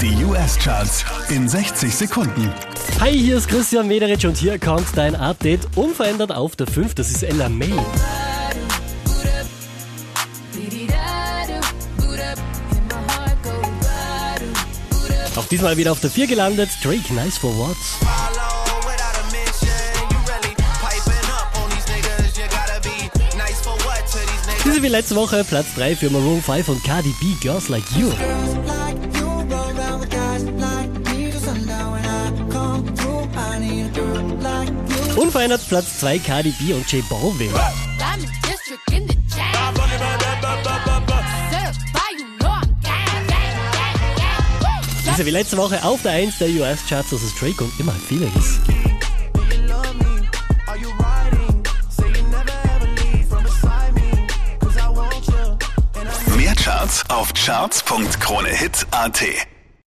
Die US-Charts in 60 Sekunden. Hi, hier ist Christian Mederich und hier kommt dein Update. Unverändert auf der 5, das ist Ella May. Auch diesmal wieder auf der 4 gelandet, Drake Nice for What. Diese wie letzte Woche Platz 3 für Maroon 5 und Cardi B Girls Like You. Unverändert Platz 2 Cardi B und J Balvin. Diese wie letzte Woche auf der 1 der US-Charts, das ist Drake und immer Feelings. Mehr Charts auf charts.kronehit.at